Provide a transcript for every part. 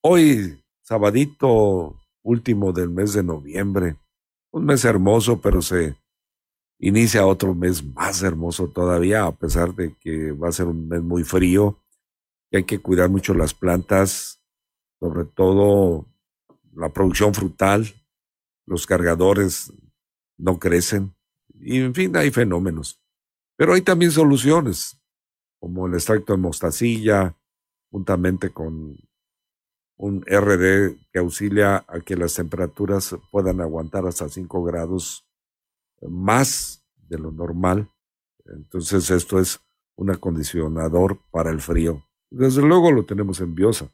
Hoy, sabadito último del mes de noviembre. Un mes hermoso, pero se inicia otro mes más hermoso todavía, a pesar de que va a ser un mes muy frío. Y hay que cuidar mucho las plantas, sobre todo la producción frutal. Los cargadores no crecen. Y en fin, hay fenómenos. Pero hay también soluciones, como el extracto de mostacilla, juntamente con un RD que auxilia a que las temperaturas puedan aguantar hasta 5 grados más de lo normal. Entonces esto es un acondicionador para el frío. Desde luego lo tenemos en Biosa.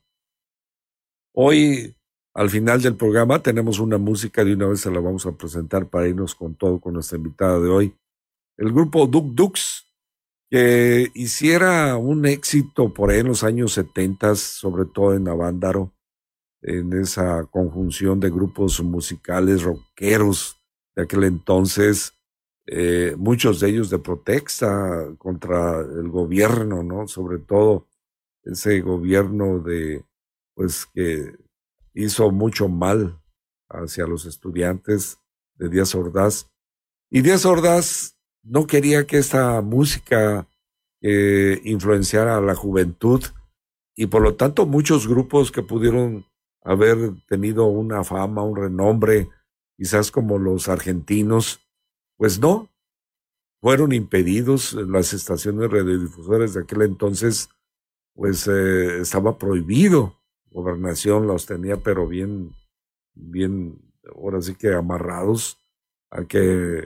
Hoy, al final del programa, tenemos una música, de una vez se la vamos a presentar para irnos con todo con nuestra invitada de hoy. El grupo Duk Dux, que hiciera un éxito por ahí en los años 70, sobre todo en Avándaro, en esa conjunción de grupos musicales rockeros de aquel entonces, eh, muchos de ellos de protesta contra el gobierno, ¿no? Sobre todo ese gobierno de, pues, que hizo mucho mal hacia los estudiantes de Díaz Ordaz. Y Díaz Ordaz no quería que esta música eh, influenciara a la juventud y por lo tanto muchos grupos que pudieron haber tenido una fama, un renombre, quizás como los argentinos, pues no, fueron impedidos las estaciones radiodifusores de aquel entonces, pues eh, estaba prohibido, gobernación los tenía pero bien, bien, ahora sí que amarrados a que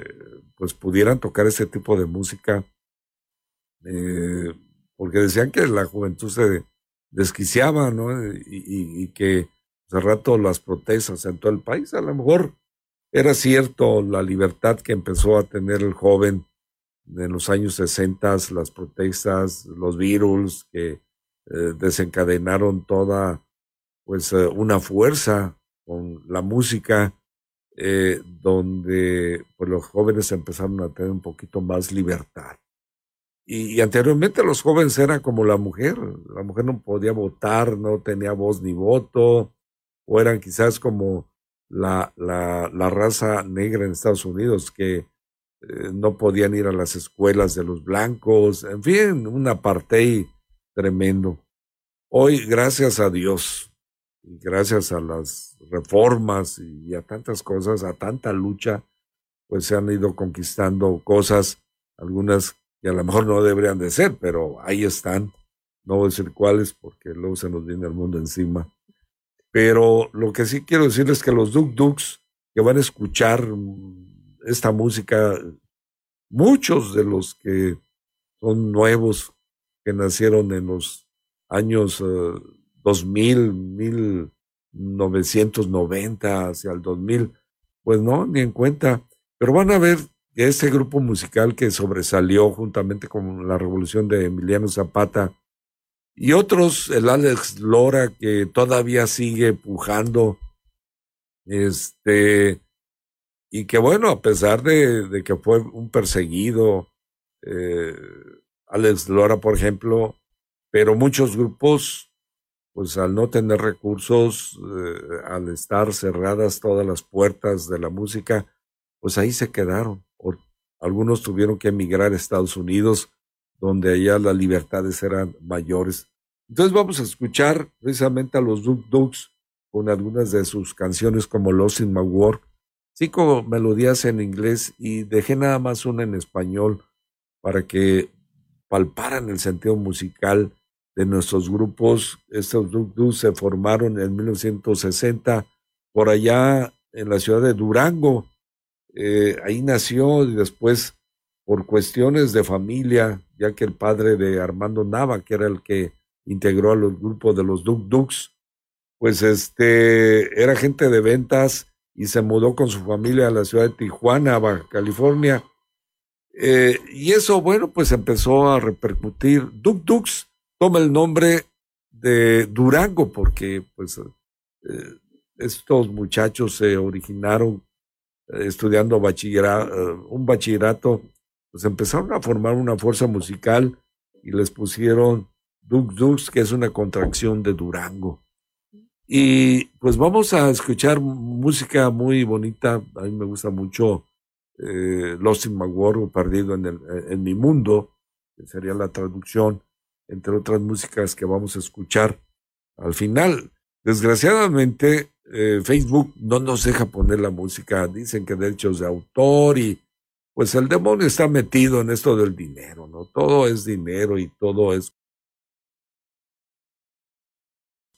pues pudieran tocar ese tipo de música, eh, porque decían que la juventud se desquiciaba, ¿no? Y que hace rato las protestas en todo el país, a lo mejor era cierto la libertad que empezó a tener el joven en los años 60, las protestas, los virus que eh, desencadenaron toda pues eh, una fuerza con la música eh, donde pues, los jóvenes empezaron a tener un poquito más libertad. Y, y, anteriormente los jóvenes eran como la mujer, la mujer no podía votar, no tenía voz ni voto, o eran quizás como la, la, raza negra en Estados Unidos que eh, no podían ir a las escuelas de los blancos, en fin, un apartheid tremendo. Hoy, gracias a Dios, y gracias a las reformas y a tantas cosas, a tanta lucha, pues se han ido conquistando cosas, algunas que a lo mejor no deberían de ser, pero ahí están. No voy a decir cuáles porque luego se nos viene el mundo encima. Pero lo que sí quiero decirles es que los Duk Duks que van a escuchar esta música, muchos de los que son nuevos, que nacieron en los años uh, 2000, 1990, hacia el 2000, pues no, ni en cuenta. Pero van a ver que este grupo musical que sobresalió juntamente con la revolución de Emiliano Zapata, y otros, el Alex Lora, que todavía sigue pujando, este, y que bueno, a pesar de, de que fue un perseguido, eh, Alex Lora, por ejemplo, pero muchos grupos, pues al no tener recursos, eh, al estar cerradas todas las puertas de la música, pues ahí se quedaron. Algunos tuvieron que emigrar a Estados Unidos, donde allá las libertades eran mayores. Entonces vamos a escuchar precisamente a los Duk Duks con algunas de sus canciones como Lost in My Work, cinco melodías en inglés y dejé nada más una en español para que palparan el sentido musical de nuestros grupos. Estos grupos se formaron en 1960 por allá en la ciudad de Durango. Eh, ahí nació y después por cuestiones de familia, ya que el padre de Armando Nava, que era el que integró a los grupos de los Duk Duks, pues este era gente de ventas y se mudó con su familia a la ciudad de Tijuana, Baja California. Eh, y eso, bueno, pues empezó a repercutir. Duk Duks toma el nombre de Durango porque pues eh, estos muchachos se originaron eh, estudiando bachillerato, un bachillerato, pues empezaron a formar una fuerza musical y les pusieron Duk Duks, que es una contracción de Durango. Y pues vamos a escuchar música muy bonita. A mí me gusta mucho eh, Lost in Perdido en, el, en mi mundo, que sería la traducción, entre otras músicas que vamos a escuchar al final. Desgraciadamente, eh, Facebook no nos deja poner la música. Dicen que derechos de autor y pues el demonio está metido en esto del dinero, ¿no? Todo es dinero y todo es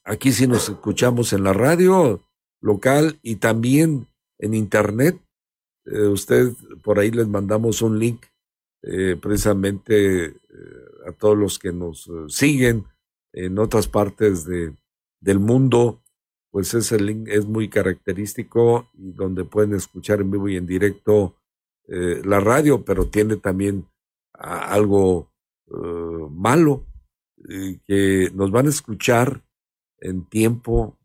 Aquí sí nos escuchamos en la radio local y también en internet. Eh, usted, por ahí les mandamos un link eh, precisamente eh, a todos los que nos siguen en otras partes de, del mundo. Pues ese link es muy característico y donde pueden escuchar en vivo y en directo la radio, pero tiene también algo malo, que nos van a escuchar en tiempo,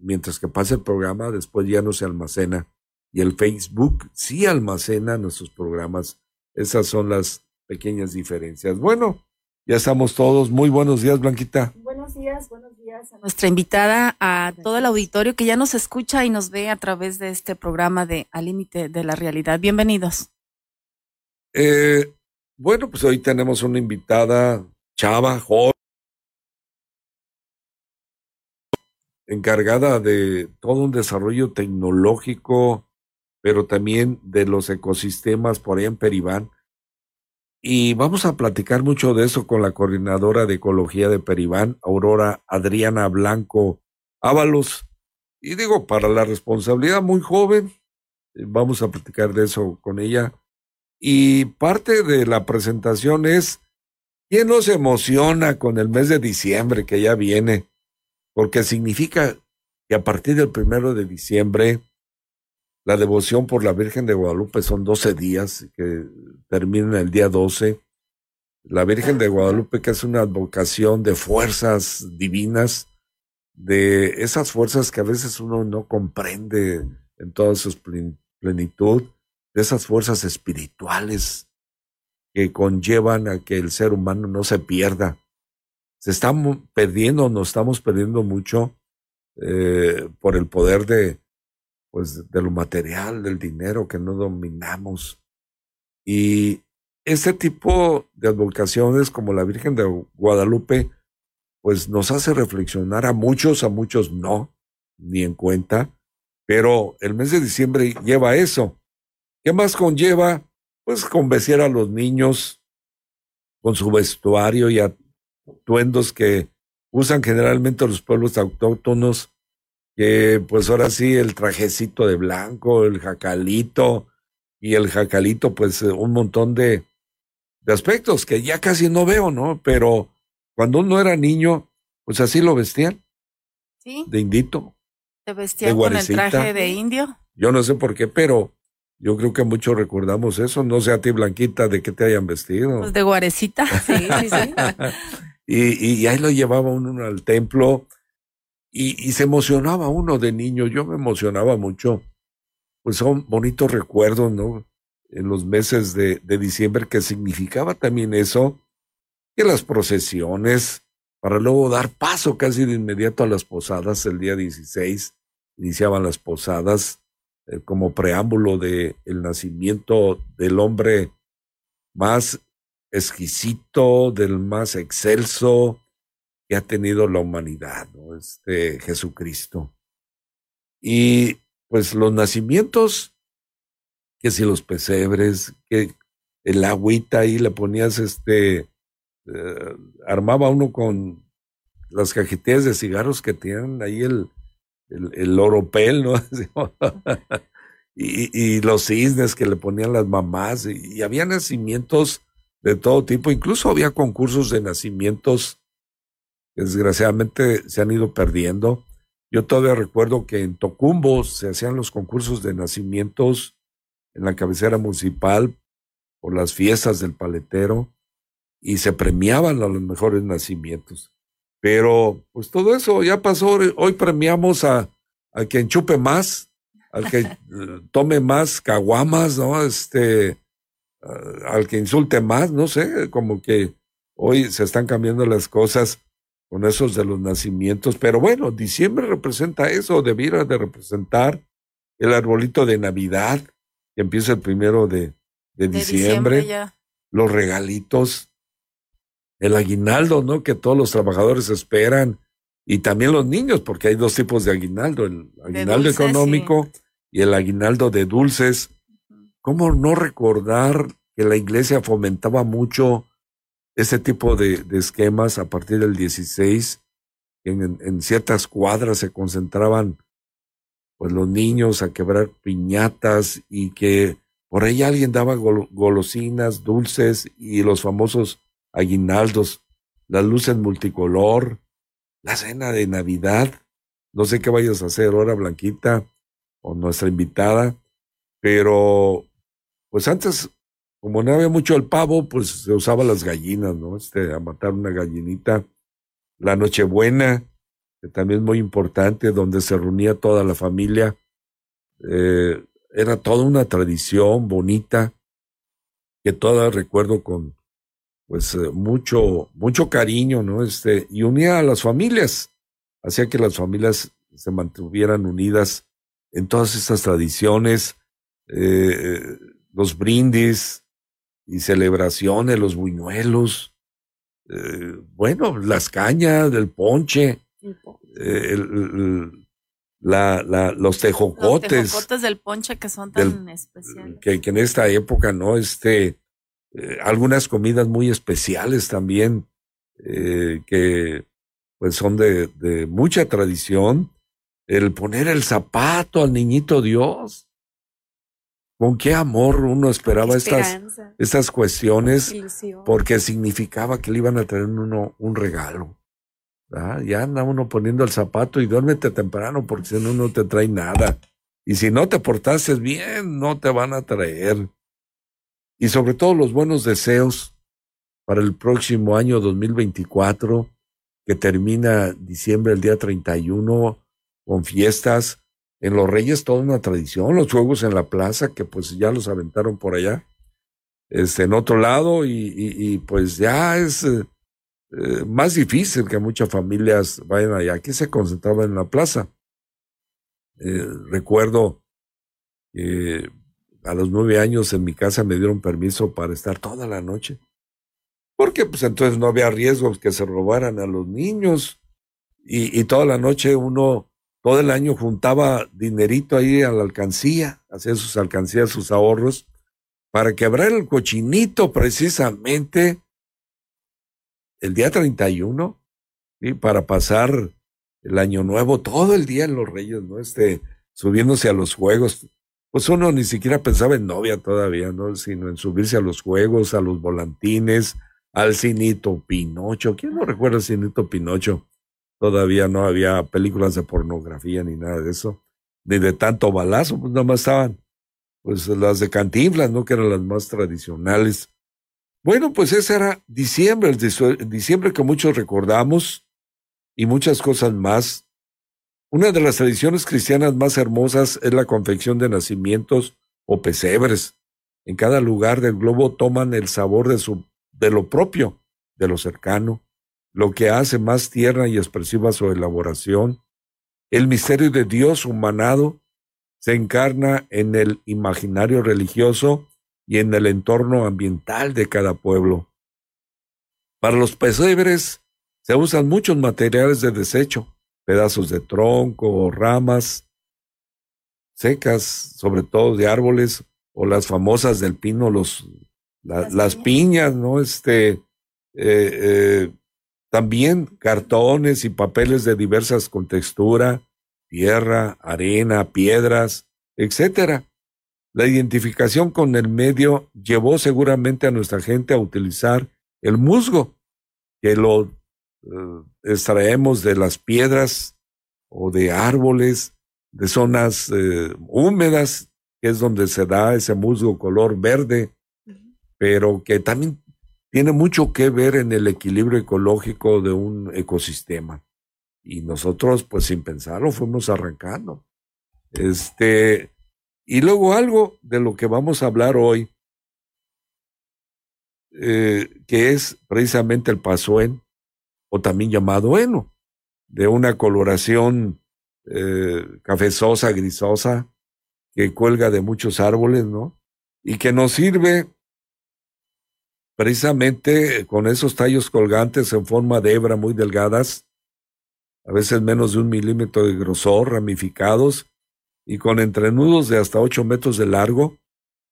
mientras que pasa el programa, después ya no se almacena. Y el Facebook sí almacena nuestros programas. Esas son las pequeñas diferencias. Bueno, ya estamos todos. Muy buenos días, Blanquita. Buenos días, buenos días a nuestra invitada, a todo el auditorio que ya nos escucha y nos ve a través de este programa de Al Límite de la Realidad. Bienvenidos. Eh, bueno, pues hoy tenemos una invitada, Chava, joven encargada de todo un desarrollo tecnológico, pero también de los ecosistemas por ahí en Peribán. Y vamos a platicar mucho de eso con la coordinadora de ecología de Peribán, Aurora Adriana Blanco Ábalos. Y digo, para la responsabilidad muy joven, vamos a platicar de eso con ella. Y parte de la presentación es, ¿quién nos emociona con el mes de diciembre que ya viene? porque significa que a partir del primero de diciembre la devoción por la Virgen de Guadalupe son 12 días que terminan el día 12. La Virgen de Guadalupe que es una advocación de fuerzas divinas, de esas fuerzas que a veces uno no comprende en toda su plenitud, de esas fuerzas espirituales que conllevan a que el ser humano no se pierda, se están perdiendo, nos estamos perdiendo mucho eh, por el poder de, pues, de lo material, del dinero que no dominamos. Y ese tipo de advocaciones como la Virgen de Guadalupe, pues nos hace reflexionar a muchos, a muchos no, ni en cuenta, pero el mes de diciembre lleva eso. ¿Qué más conlleva? Pues convencer a los niños con su vestuario y a tuendos que usan generalmente los pueblos autóctonos, que pues ahora sí el trajecito de blanco, el jacalito, y el jacalito pues eh, un montón de, de aspectos que ya casi no veo, ¿no? Pero cuando uno era niño, pues así lo vestían. Sí. De indito. ¿Te vestían con el traje de indio? Yo no sé por qué, pero yo creo que muchos recordamos eso. No sé a ti, Blanquita, de qué te hayan vestido. Pues de guarecita. Sí, sí, sí. Y, ahí lo llevaba uno al templo y, se emocionaba uno de niño. Yo me emocionaba mucho. Pues son bonitos recuerdos, ¿no? En los meses de, diciembre, que significaba también eso, que las procesiones, para luego dar paso casi de inmediato a las posadas, el día 16 iniciaban las posadas eh, como preámbulo de el nacimiento del hombre más exquisito, del más excelso que ha tenido la humanidad, ¿no? este Jesucristo. Y pues los nacimientos que si los pesebres, que el agüita ahí le ponías este, eh, armaba uno con las cajetillas de cigarros que tienen ahí el, el, el oropel, ¿no? y, y, los cisnes que le ponían las mamás, y, había nacimientos de todo tipo, incluso había concursos de nacimientos desgraciadamente se han ido perdiendo. Yo todavía recuerdo que en Tocumbo se hacían los concursos de nacimientos en la cabecera municipal por las fiestas del paletero y se premiaban a los mejores nacimientos. Pero pues todo eso ya pasó. Hoy premiamos a, a quien chupe más, al que eh, tome más caguamas, ¿no? Este, al que insulte más, no sé, como que hoy se están cambiando las cosas con esos de los nacimientos. Pero bueno, diciembre representa eso, debiera de representar el arbolito de Navidad, que empieza el primero de, de, diciembre, los regalitos, el aguinaldo, ¿no? Que todos los trabajadores esperan y también los niños, porque hay dos tipos de aguinaldo, el aguinaldo económico y el aguinaldo de dulces. ¿Cómo no recordar que la iglesia fomentaba mucho ese tipo de, esquemas a partir del 16? En, en, ciertas cuadras se concentraban pues los niños a quebrar piñatas y que por ahí alguien daba golosinas, dulces y los famosos aguinaldos, las luces multicolor, la cena de Navidad. No sé qué vayas a hacer ahora, Blanquita, o nuestra invitada, pero pues antes, como no había mucho el pavo, pues se usaba las gallinas, ¿no? Este, a matar una gallinita. La Nochebuena, que también es muy importante, donde se reunía toda la familia. Eh, era toda una tradición bonita, que toda recuerdo con, pues eh, mucho, mucho cariño, ¿no? Este, y unía a las familias, hacía que las familias se mantuvieran unidas en todas estas tradiciones, eh, los brindis y celebraciones, los buñuelos, eh, bueno, las cañas, del ponche, la, la, los tejocotes. Los tejocotes del ponche que son tan especiales. Que, que, en esta época, ¿no? Este, eh, algunas comidas muy especiales también, eh, que pues son de, de, mucha tradición. El poner el zapato al niñito Dios. Con qué amor uno esperaba estas, estas cuestiones, porque significaba que le iban a tener uno un regalo. Ya anda uno poniendo el zapato y duérmete temprano, porque si no, no te trae nada. Y si no te portases bien, no te van a traer y sobre todo los buenos deseos para el próximo año 2024, que termina diciembre el día 31 con fiestas. En los Reyes toda una tradición, los juegos en la plaza, que pues ya los aventaron por allá, este, en otro lado, y, pues ya es eh, eh, más difícil que muchas familias vayan allá. Aquí se concentraban en la plaza. Eh, recuerdo a los nueve años en mi casa me dieron permiso para estar toda la noche. Porque pues entonces no había riesgos que se robaran a los niños. Y toda la noche uno, todo el año juntaba dinerito ahí a la alcancía, hacía sus alcancías, sus ahorros, para quebrar el cochinito precisamente el día 31, y para pasar el año nuevo todo el día en los Reyes, ¿no? Este, subiéndose a los juegos pues uno ni siquiera pensaba en novia todavía, ¿no? Sino en subirse a los juegos, a los volantines, al cinito Pinocho. ¿Quién no recuerda el cinito Pinocho? Todavía no había películas de pornografía ni nada de eso, ni de tanto balazo, pues nada más estaban, pues las de Cantinflas, ¿no? Que eran las más tradicionales. Bueno, pues ese era diciembre, el diciembre que muchos recordamos y muchas cosas más una de las tradiciones cristianas más hermosas es la confección de nacimientos o pesebres. En cada lugar del globo toman el sabor de, su, de lo propio, de lo cercano, lo que hace más tierna y expresiva su elaboración. El misterio de Dios humanado se encarna en el imaginario religioso y en el entorno ambiental de cada pueblo. Para los pesebres se usan muchos materiales de desecho, pedazos de tronco o ramas secas, sobre todo de árboles, o las famosas del pino, los, las, piñas. ¿no? Este, eh, eh, también cartones y papeles de diversas con textura, tierra, arena, piedras, etcétera. La identificación con el medio llevó seguramente a nuestra gente a utilizar el musgo, que lo eh, extraemos de las piedras o de árboles, de zonas eh, húmedas, que es donde se da ese musgo color verde, pero que también tiene mucho que ver en el equilibrio ecológico de un ecosistema. Y nosotros, pues sin pensarlo, fuimos arrancando. Este, y luego algo de lo que vamos a hablar hoy, eh, que es precisamente el pasuen, o también llamado heno, de una coloración eh, cafezosa, grisosa, que cuelga de muchos árboles, ¿no? Y que nos sirve precisamente con esos tallos colgantes en forma de hebra muy delgadas, a veces menos de un milímetro de grosor, ramificados, y con entrenudos de hasta ocho metros de largo,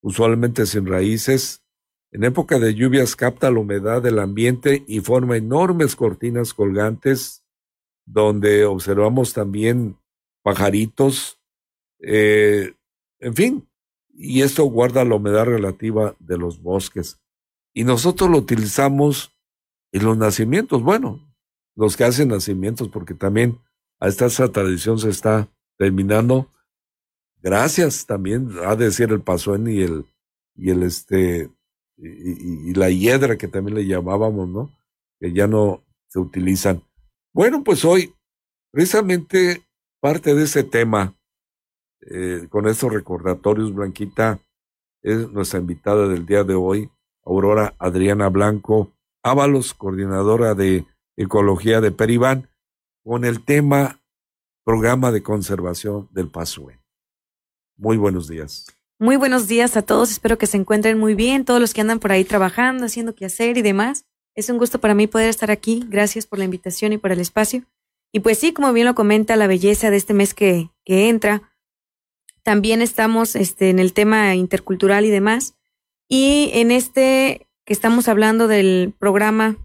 usualmente sin raíces. En época de lluvias capta la humedad del ambiente y forma enormes cortinas colgantes, donde observamos también pajaritos, eh, en fin, y esto guarda la humedad relativa de los bosques. Y nosotros lo utilizamos en los nacimientos, bueno, los que hacen nacimientos, porque también a esta, tradición se está terminando. Gracias también, a decir el pasón y el, y el este, y, y, la hiedra que también le llamábamos, ¿no? Que ya no se utilizan. Bueno, pues hoy, precisamente parte de ese tema, eh, con estos recordatorios, Blanquita, es nuestra invitada del día de hoy, Aurora Adriana Blanco Ábalos, coordinadora de Ecología de Peribán, con el tema Programa de Conservación del Pasue. Muy buenos días. Muy buenos días a todos, espero que se encuentren muy bien, todos los que andan por ahí trabajando, haciendo qué hacer y demás. Es un gusto para mí poder estar aquí, gracias por la invitación y por el espacio. Y pues sí, como bien lo comenta, la belleza de este mes que, que entra, también estamos este, en el tema intercultural y demás. Y en este que estamos hablando del programa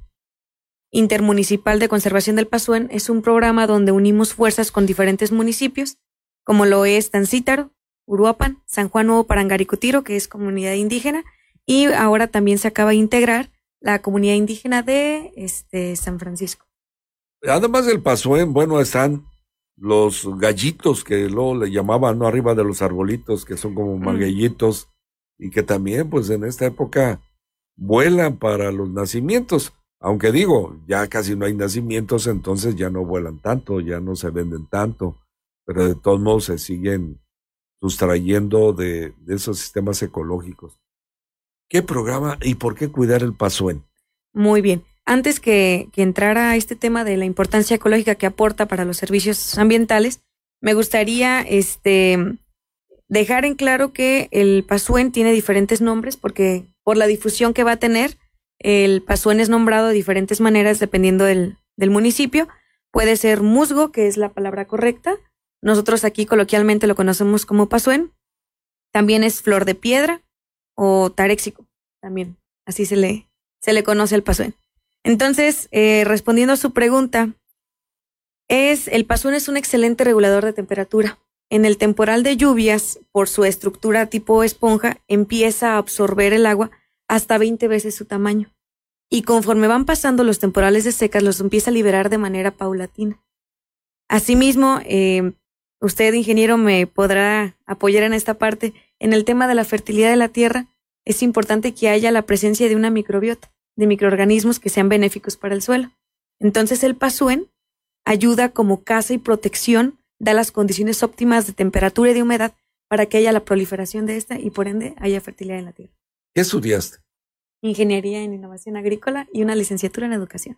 intermunicipal de conservación del Pasuén, es un programa donde unimos fuerzas con diferentes municipios, como lo es Tancítaro, Uruapan, San Juan Nuevo Parangaricutiro, que es comunidad indígena, y ahora también se acaba de integrar la comunidad indígena de este, San Francisco. Además del Pasuén, bueno, están los gallitos que luego le llamaban, ¿no? Arriba de los arbolitos, que son como mm. Y que también, pues en esta época vuelan para los nacimientos. Aunque digo, ya casi no hay nacimientos, entonces ya no vuelan tanto, ya no se venden tanto, pero de todos modos se siguen sustrayendo de, de esos sistemas ecológicos. ¿Qué programa y por qué cuidar el pasuén? Muy bien antes que, que entrara a este tema de la importancia ecológica que aporta para los servicios ambientales, me gustaría este, dejar en claro que el pasuen tiene diferentes nombres porque por la difusión que va a tener, el pasuen es nombrado de diferentes maneras dependiendo del, del municipio. Puede ser musgo, que es la palabra correcta. Nosotros aquí coloquialmente lo conocemos como pasuen. También es flor de piedra o taréxico. También así se le, se le conoce al pasuen. Entonces, eh, respondiendo a su pregunta, es el pasón es un excelente regulador de temperatura. En el temporal de lluvias, por su estructura tipo esponja, empieza a absorber el agua hasta 20 veces su tamaño. Y conforme van pasando los temporales de secas, los empieza a liberar de manera paulatina. Asimismo, eh, usted, ingeniero, me podrá apoyar en esta parte. En el tema de la fertilidad de la tierra, es importante que haya la presencia de una microbiota de microorganismos que sean benéficos para el suelo. Entonces el pasuen ayuda como casa y protección, da las condiciones óptimas de temperatura y de humedad para que haya la proliferación de esta y por ende haya fertilidad en la tierra. ¿Qué estudiaste? Ingeniería en Innovación Agrícola y una licenciatura en Educación.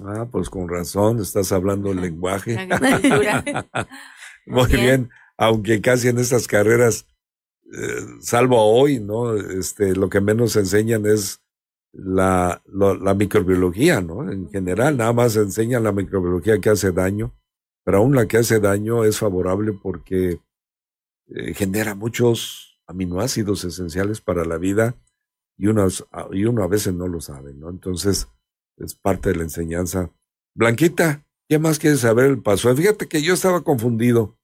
Ah, pues con razón, estás hablando el lenguaje. Muy bien. aunque casi en estas carreras, eh, salvo hoy, ¿no? Este, lo que menos enseñan es la, la, microbiología, ¿no? En general, nada más enseñan la microbiología que hace daño, pero aún la que hace daño es favorable porque eh, genera muchos aminoácidos esenciales para la vida y, uno a veces no lo sabe, ¿no? Entonces, es parte de la enseñanza. Blanquita, ¿qué más quieres saber el paso? Fíjate que yo estaba confundido.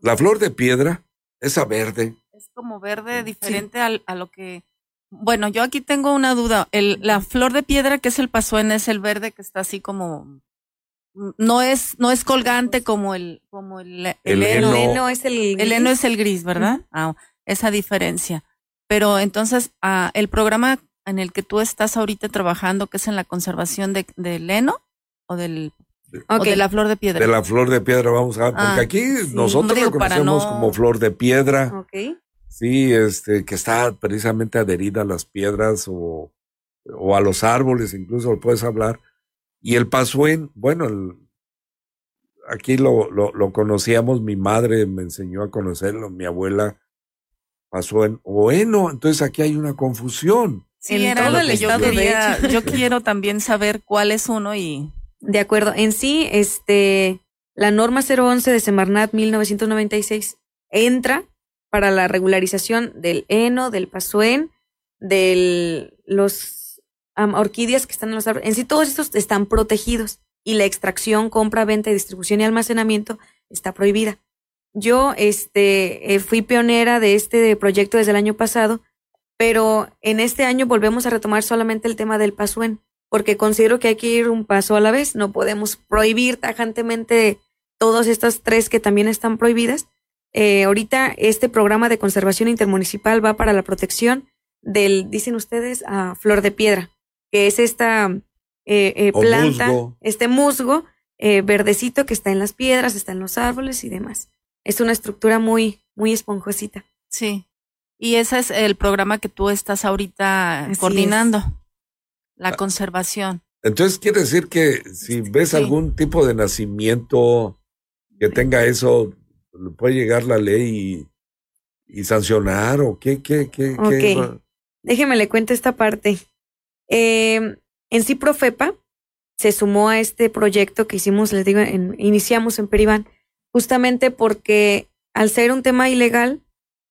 La flor de piedra, esa verde. Es como verde diferente a lo que... Bueno, yo aquí tengo una duda. El, la flor de piedra, que es el pasuén, es el verde que está así como no es no es colgante como el como el, el, heno. es el gris. el heno es el gris verdad ah, esa diferencia. Pero entonces ah, el programa en el que tú estás ahorita trabajando que es en la conservación de, del heno o del o de la flor de piedra. De la flor de piedra vamos a porque ah, aquí nosotros lo conocemos como flor de piedra. Sí este que está precisamente adherida a las piedras o o a los árboles incluso lo puedes hablar y el pasuén, bueno, aquí lo, lo, lo, conocíamos, mi madre me enseñó a conocerlo, mi abuela pasó en bueno, entonces aquí hay una confusión. Sí, en todo el yo, quería, yo quiero también saber cuál es uno y... De acuerdo, en sí, este, la norma 011 de Semarnat 1996 entra para la regularización del heno, del pasuén, de los orquídeas que están en los árboles. En sí, todos estos están protegidos y la extracción, compra, venta, distribución y almacenamiento está prohibida. Yo este, eh, fui pionera de este proyecto desde el año pasado, pero en este año volvemos a retomar solamente el tema del pasuén, porque considero que hay que ir un paso a la vez. No podemos prohibir tajantemente todas estas tres que también están prohibidas. Eh, ahorita este programa de conservación intermunicipal va para la protección del, dicen ustedes, a flor de piedra que es esta eh, eh, planta, este musgo eh, verdecito que está en las piedras, está en los árboles y demás. Es una estructura muy, muy esponjosita. Sí. Y ese es el programa que tú estás ahorita coordinando, la ah. conservación. Entonces quiere decir que si ves algún tipo de nacimiento que tenga eso, puede llegar la ley y, sancionar o qué, qué, qué, qué Déjeme le cuento esta parte. Eh, en sí, Profepa se sumó a este proyecto que hicimos, les digo, iniciamos en Peribán, justamente porque al ser un tema ilegal,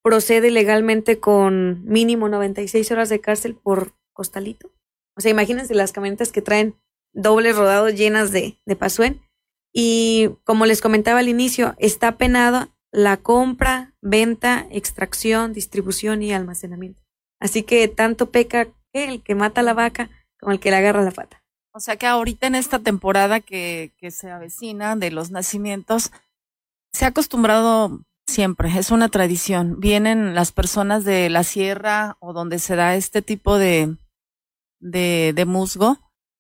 procede legalmente con mínimo 96 horas de cárcel por costalito. O sea, imagínense las camionetas que traen dobles rodados llenas de, de pasuén. Y como les comentaba al inicio, está penada la compra, venta, extracción, distribución y almacenamiento. Así que tanto peca el que mata la vaca como el que le agarra la pata. O sea que ahorita en esta temporada que, se avecina de los nacimientos, se ha acostumbrado siempre, es una tradición. Vienen las personas de la sierra o donde se da este tipo de, de, musgo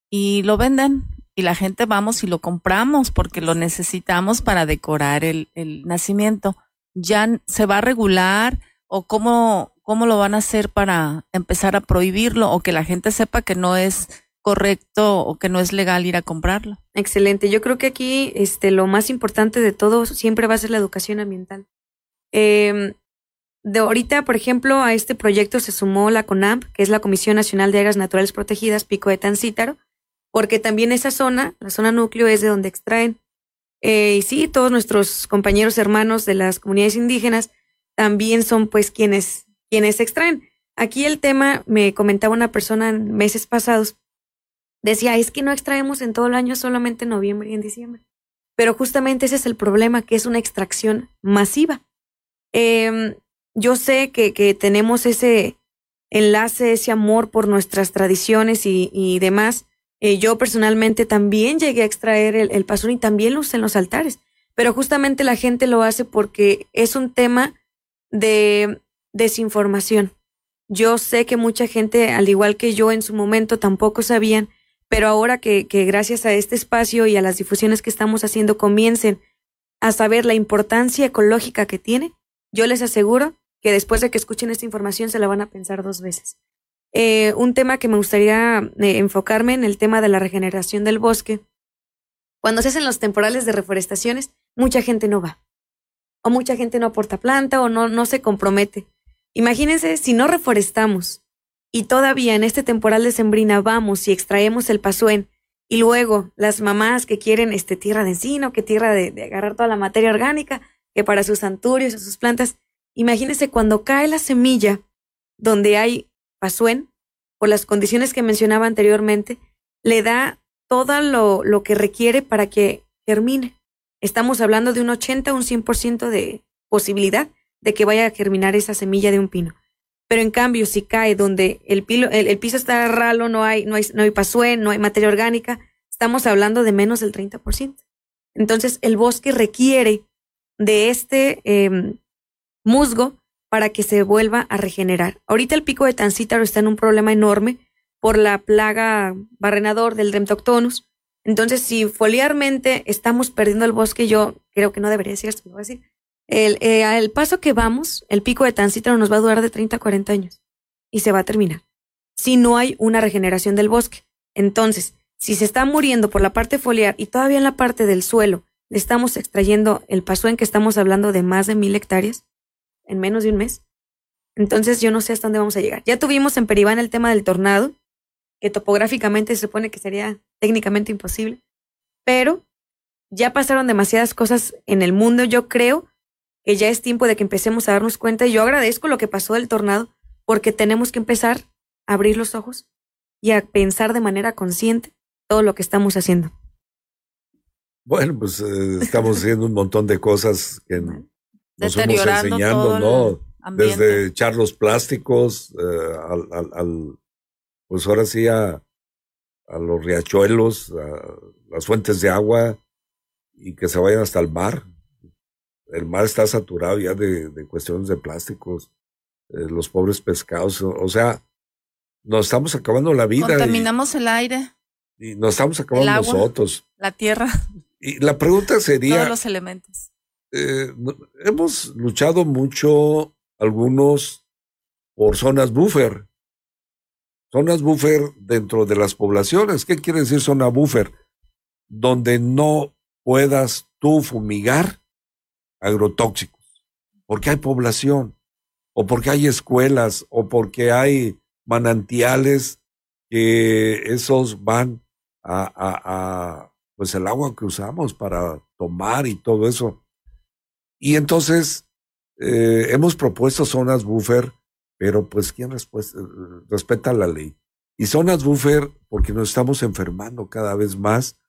y lo venden y la gente vamos y lo compramos porque lo necesitamos para decorar el nacimiento. ¿Ya se va a regular o cómo, ¿Cómo lo van a hacer para empezar a prohibirlo o que la gente sepa que no es correcto o que no es legal ir a comprarlo? Excelente. Yo creo que aquí este, lo más importante de todo siempre va a ser la educación ambiental. Eh, de ahorita, por ejemplo, a este proyecto se sumó la CONAMP, que es la Comisión Nacional de Áreas Naturales Protegidas, Pico de Tancítaro, porque también esa zona, la zona núcleo, es de donde extraen. Eh, y sí, todos nuestros compañeros hermanos de las comunidades indígenas también son pues quienes quienes extraen. Aquí el tema, me comentaba una persona en meses pasados, decía, es que no extraemos en todo el año, solamente en noviembre y en diciembre. Pero justamente ese es el problema, que es una extracción masiva. Em, yo sé que, que, tenemos ese enlace, ese amor por nuestras tradiciones y, demás. Eh, yo personalmente también llegué a extraer el, el pasón y también lo usé en los altares. Pero justamente la gente lo hace porque es un tema de desinformación. Yo sé que mucha gente, al igual que yo en su momento, tampoco sabían, pero ahora que, que gracias a este espacio y a las difusiones que estamos haciendo comiencen a saber la importancia ecológica que tiene, yo les aseguro que después de que escuchen esta información se la van a pensar dos veces. Eh, un tema que me gustaría eh, enfocarme en el tema de la regeneración del bosque. Cuando se hacen los temporales de reforestaciones, mucha gente no va. O mucha gente no aporta planta o no, no se compromete. Imagínense si no reforestamos y todavía en este temporal de sembrina vamos y extraemos el pasuén y luego las mamás que quieren este tierra de encino, que tierra de, agarrar toda la materia orgánica, que para sus anturios sus plantas, imagínense cuando cae la semilla donde hay pasuén, por las condiciones que mencionaba anteriormente, le da todo lo, lo que requiere para que germine. Estamos hablando de un 80 o un 100% de posibilidad de que vaya a germinar esa semilla de un pino. Pero en cambio, si cae donde el, el, piso está ralo, no hay, no hay, no hay pasuén, no hay materia orgánica, estamos hablando de menos del 30%. Entonces, el bosque requiere de este em, musgo para que se vuelva a regenerar. Ahorita el pico de Tancítaro está en un problema enorme por la plaga barrenador del Dremtoctonus. Entonces, si foliarmente estamos perdiendo el bosque, yo creo que no debería decir esto, lo voy a decir. El, eh, paso que vamos, el pico de Tancítaro nos va a durar de 30 a 40 años y se va a terminar. Si no hay una regeneración del bosque. Entonces, si se está muriendo por la parte foliar y todavía en la parte del suelo le estamos extrayendo el paso en que estamos hablando de más de mil hectáreas en menos de un mes, entonces yo no sé hasta dónde vamos a llegar. Ya tuvimos en Peribán el tema del tornado, que topográficamente se supone que sería técnicamente imposible, pero ya pasaron demasiadas cosas en el mundo, yo creo que ya es tiempo de que empecemos a darnos cuenta y yo agradezco lo que pasó del tornado porque tenemos que empezar a abrir los ojos y a pensar de manera consciente todo lo que estamos haciendo. Bueno, pues eh, estamos haciendo un montón de cosas que nos fuimos enseñando, ¿no? Desde echar los plásticos eh, al, al, pues ahora sí a, a los riachuelos, a las fuentes de agua y que se vayan hasta el mar. El mar está saturado ya de, de cuestiones de plásticos, eh, los pobres pescados, o sea, nos estamos acabando la vida. Contaminamos el aire. Y nos estamos acabando nosotros. La tierra. Y la pregunta sería. Todos los elementos. Eh, hemos luchado mucho algunos por zonas buffer. Zonas buffer dentro de las poblaciones. ¿Qué quiere decir zona buffer? Donde no puedas tú fumigar agrotóxicos. Porque hay población, o porque hay escuelas, o porque hay manantiales que esos van a, pues el agua que usamos para tomar y todo eso. Y entonces eh, hemos propuesto zonas buffer pero pues ¿quién respeta la ley? Y zonas buffer porque nos estamos enfermando cada vez más,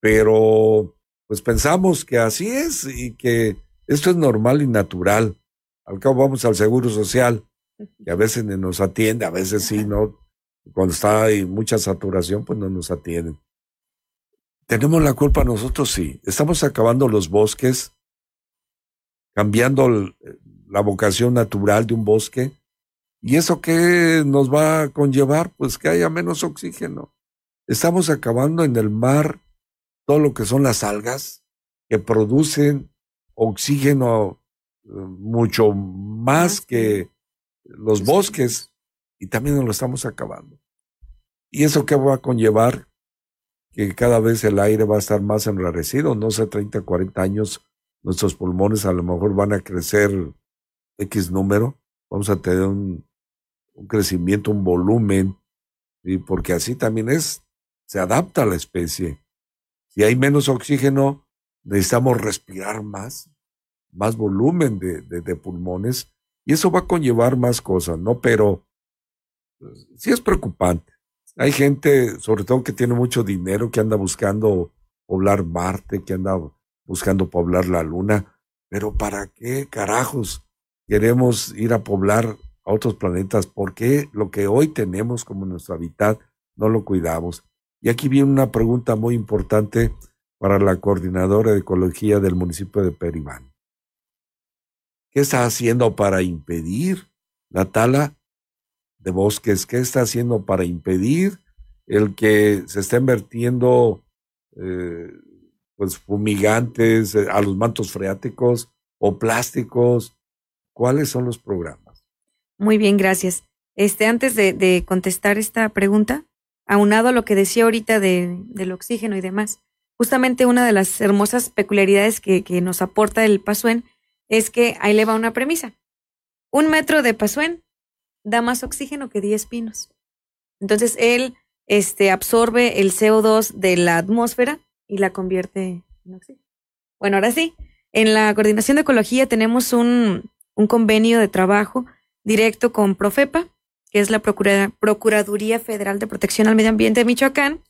pero pues pensamos que así es y que esto es normal y natural. Al cabo vamos al Seguro Social, y a veces nos atiende, a veces sí, ¿no? Cuando está hay mucha saturación, pues no nos atienden. ¿Tenemos la culpa nosotros? Sí. Estamos acabando los bosques, cambiando la vocación natural de un bosque ¿Y eso qué nos va a conllevar? Pues que haya menos oxígeno. Estamos acabando en el mar todo lo que son las algas que producen oxígeno eh, mucho más que los bosques y también nos lo estamos acabando. ¿Y eso qué va a conllevar? Que cada vez el aire va a estar más enrarecido, no sé, 30, 40 años, nuestros pulmones a lo mejor van a crecer X número, vamos a tener un un crecimiento, un volumen, y porque así también es, se adapta a la especie. Si hay menos oxígeno, necesitamos respirar más, más volumen de, de, pulmones, y eso va a conllevar más cosas, ¿no? Pero pues, sí es preocupante. Hay gente, sobre todo que tiene mucho dinero, que anda buscando poblar Marte, que anda buscando poblar la Luna, pero ¿para qué carajos queremos ir a poblar a otros planetas, porque lo que hoy tenemos como nuestro hábitat no lo cuidamos? Y aquí viene una pregunta muy importante para la coordinadora de ecología del municipio de Peribán. ¿Qué está haciendo para impedir la tala de bosques? ¿Qué está haciendo para impedir el que se estén vertiendo eh, pues fumigantes eh, a los mantos freáticos o plásticos? ¿Cuáles son los programas? Muy bien, gracias. Este, antes de, contestar esta pregunta, aunado a lo que decía ahorita de, del oxígeno y demás, justamente una de las hermosas peculiaridades que, que nos aporta el pasuén es que ahí le va una premisa. Un metro de pasuén da más oxígeno que 10 pinos. Entonces él este, absorbe el CO2 de la atmósfera y la convierte en oxígeno. Bueno, ahora sí, en la coordinación de ecología tenemos un, un convenio de trabajo directo con Profepa, que es la Procuraduría Federal de Protección al Medio Ambiente de Michoacán,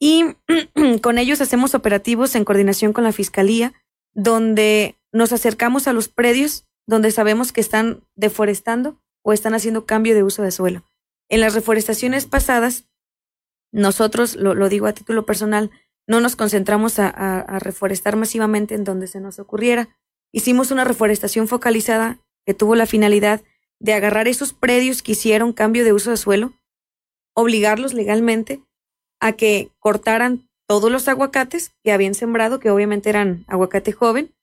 y con ellos hacemos operativos en coordinación con la Fiscalía, donde nos acercamos a los predios donde sabemos que están deforestando o están haciendo cambio de uso de suelo. En las reforestaciones pasadas, nosotros, lo, digo a título personal, no nos concentramos a, reforestar masivamente en donde se nos ocurriera. Hicimos una reforestación focalizada que tuvo la finalidad de agarrar esos predios que hicieron cambio de uso de suelo, obligarlos legalmente a que cortaran todos los aguacates que habían sembrado, que obviamente eran aguacate joven,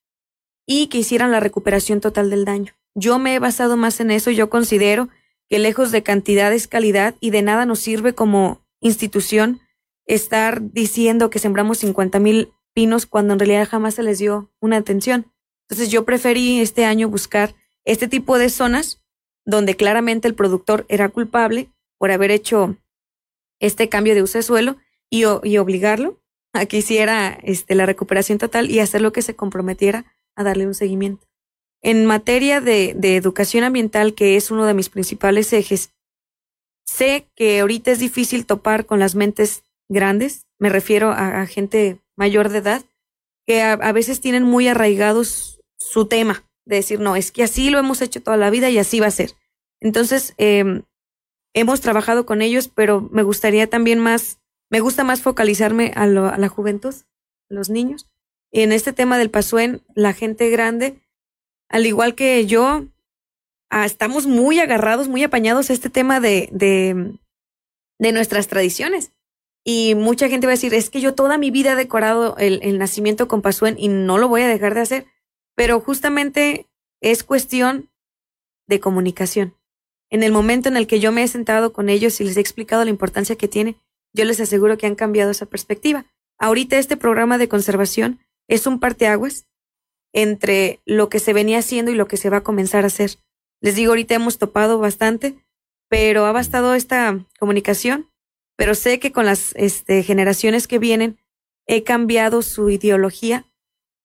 y que hicieran la recuperación total del daño. Yo me he basado más en eso, yo considero que lejos de cantidad es calidad y de nada nos sirve como institución estar diciendo que sembramos 50 mil pinos cuando en realidad jamás se les dio una atención. Entonces yo preferí este año buscar este tipo de zonas donde claramente el productor era culpable por haber hecho este cambio de uso de suelo y, y obligarlo a que hiciera este, la recuperación total y hacer lo que se comprometiera a darle un seguimiento. En materia de, de educación ambiental, que es uno de mis principales ejes, sé que ahorita es difícil topar con las mentes grandes, me refiero a, gente mayor de edad, que a, veces tienen muy arraigados su tema, de decir, no, es que así lo hemos hecho toda la vida y así va a ser. Entonces, eh, hemos trabajado con ellos, pero me gustaría también más, me gusta más focalizarme a, la juventud, a los niños. En este tema del Pasuen, la gente grande, al igual que yo, ah, estamos muy agarrados, muy apañados a este tema de, de, nuestras tradiciones. Y mucha gente va a decir, es que yo toda mi vida he decorado el, el nacimiento con Pasuen y no lo voy a dejar de hacer. Pero justamente es cuestión de comunicación. En el momento en el que yo me he sentado con ellos y les he explicado la importancia que tiene, yo les aseguro que han cambiado esa perspectiva. Ahorita este programa de conservación es un parteaguas entre lo que se venía haciendo y lo que se va a comenzar a hacer. Les digo, ahorita hemos topado bastante, pero ha bastado esta comunicación, pero sé que con las este, generaciones que vienen he cambiado su ideología,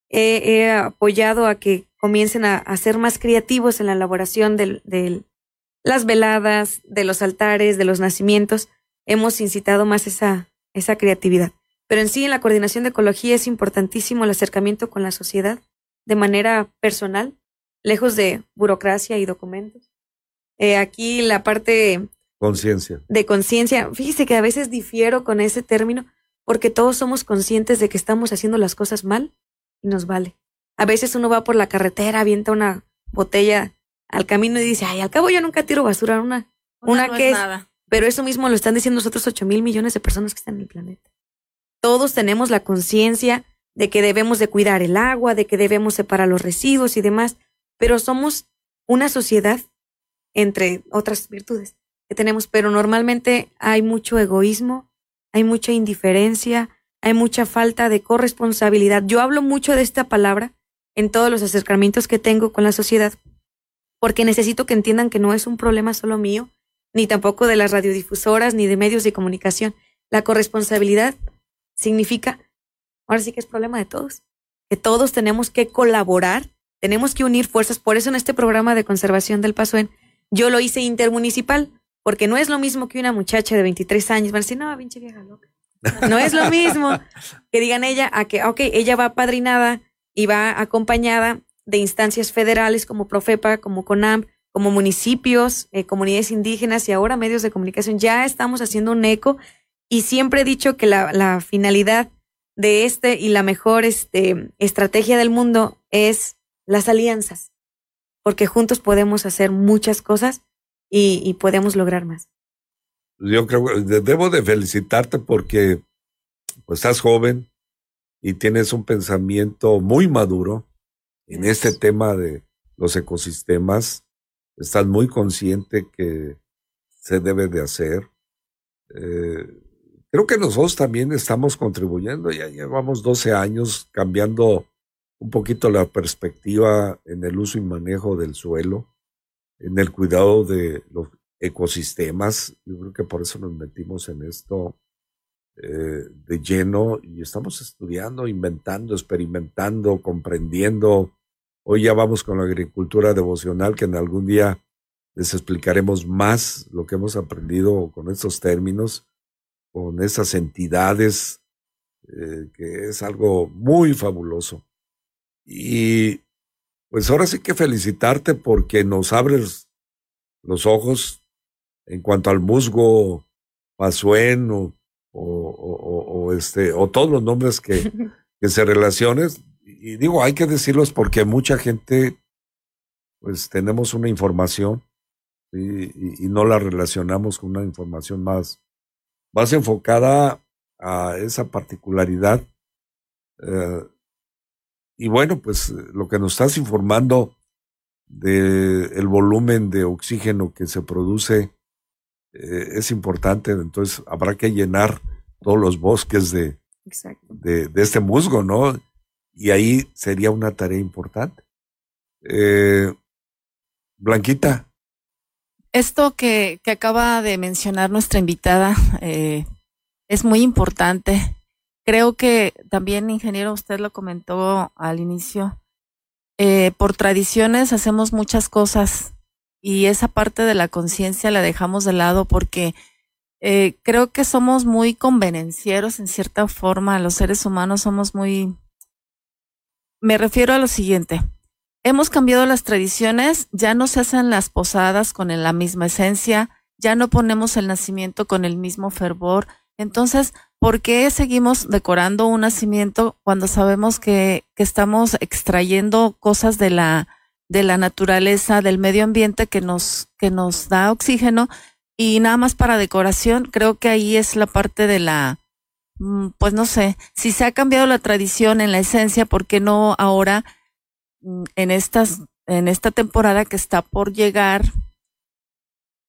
he, apoyado a que comiencen a, ser más creativos en la elaboración del, las veladas, de los altares, de los nacimientos, hemos incitado más esa, esa creatividad. Pero en sí, en la coordinación de ecología es importantísimo el acercamiento con la sociedad de manera personal, lejos de burocracia y documentos. Eh, aquí la parte conciencia. De conciencia. Fíjese que a veces difiero con ese término porque todos somos conscientes de que estamos haciendo las cosas mal y nos vale. A veces uno va por la carretera, avienta una botella al camino y dice, ay, al cabo yo nunca tiro basura, una, una, que es, Pero eso mismo lo están diciendo nosotros ocho mil millones de personas que están en el planeta. Todos tenemos la conciencia de que debemos de cuidar el agua, de que debemos separar los residuos y demás, pero somos una sociedad, entre otras virtudes que tenemos, pero normalmente hay mucho egoísmo, hay mucha indiferencia, hay mucha falta de corresponsabilidad. Yo hablo mucho de esta palabra en todos los acercamientos que tengo con la sociedad, porque necesito que entiendan que no es un problema solo mío, ni tampoco de las radiodifusoras, ni de medios de comunicación. La corresponsabilidad significa, ahora sí que es problema de todos, que todos tenemos que colaborar, tenemos que unir fuerzas. Por eso en este programa de conservación del en yo lo hice intermunicipal, porque no es lo mismo que una muchacha de 23 años van a decir, no, pinche vieja loca. No es lo mismo que digan ella a que, ok, ella va padrinada y va acompañada de instancias federales como Profepa, como CONAM, como municipios, eh, comunidades indígenas y ahora medios de comunicación. Ya estamos haciendo un eco y siempre he dicho que la, la finalidad de este y la mejor este, estrategia del mundo es las alianzas, porque juntos podemos hacer muchas cosas y, y podemos lograr más. Yo creo, debo de felicitarte porque pues estás joven y tienes un pensamiento muy maduro en este tema de los ecosistemas, estás muy consciente que se debe de hacer. Eh, creo que nosotros también estamos contribuyendo, ya llevamos 12 años cambiando un poquito la perspectiva en el uso y manejo del suelo, en el cuidado de los ecosistemas. Yo creo que por eso nos metimos en esto eh, de lleno y estamos estudiando, inventando, experimentando, comprendiendo Hoy ya vamos con la agricultura devocional, que en algún día les explicaremos más lo que hemos aprendido con estos términos, con esas entidades, eh, que es algo muy fabuloso. Y pues ahora sí que felicitarte porque nos abres los ojos en cuanto al musgo Pasuén o, o, este, o todos los nombres que, que se relacionen. Y digo, hay que decirlos porque mucha gente, pues tenemos una información y, no la relacionamos con una información más, más enfocada a esa particularidad. Eh, y bueno, pues lo que nos estás informando de el volumen de oxígeno que se produce eh, es importante, entonces habrá que llenar todos los bosques de, de, este musgo, ¿no? Y ahí sería una tarea importante. Eh, Blanquita. Esto que, acaba de mencionar nuestra invitada eh, es muy importante. Creo que también, ingeniero, usted lo comentó al inicio. Eh, por tradiciones hacemos muchas cosas y esa parte de la conciencia la dejamos de lado porque eh, creo que somos muy convenencieros en cierta forma. Los seres humanos somos muy... Me refiero a lo siguiente. Hemos cambiado las tradiciones, ya no se hacen las posadas con la misma esencia, ya no ponemos el nacimiento con el mismo fervor. Entonces, ¿por qué seguimos decorando un nacimiento cuando sabemos que, que estamos extrayendo cosas de la, de la naturaleza, del medio ambiente que nos, que nos da oxígeno y nada más para decoración, creo que ahí es la parte de la, mm, pues no sé, si se ha cambiado la tradición en la esencia, ¿por qué no ahora en estas, en esta temporada que está por llegar,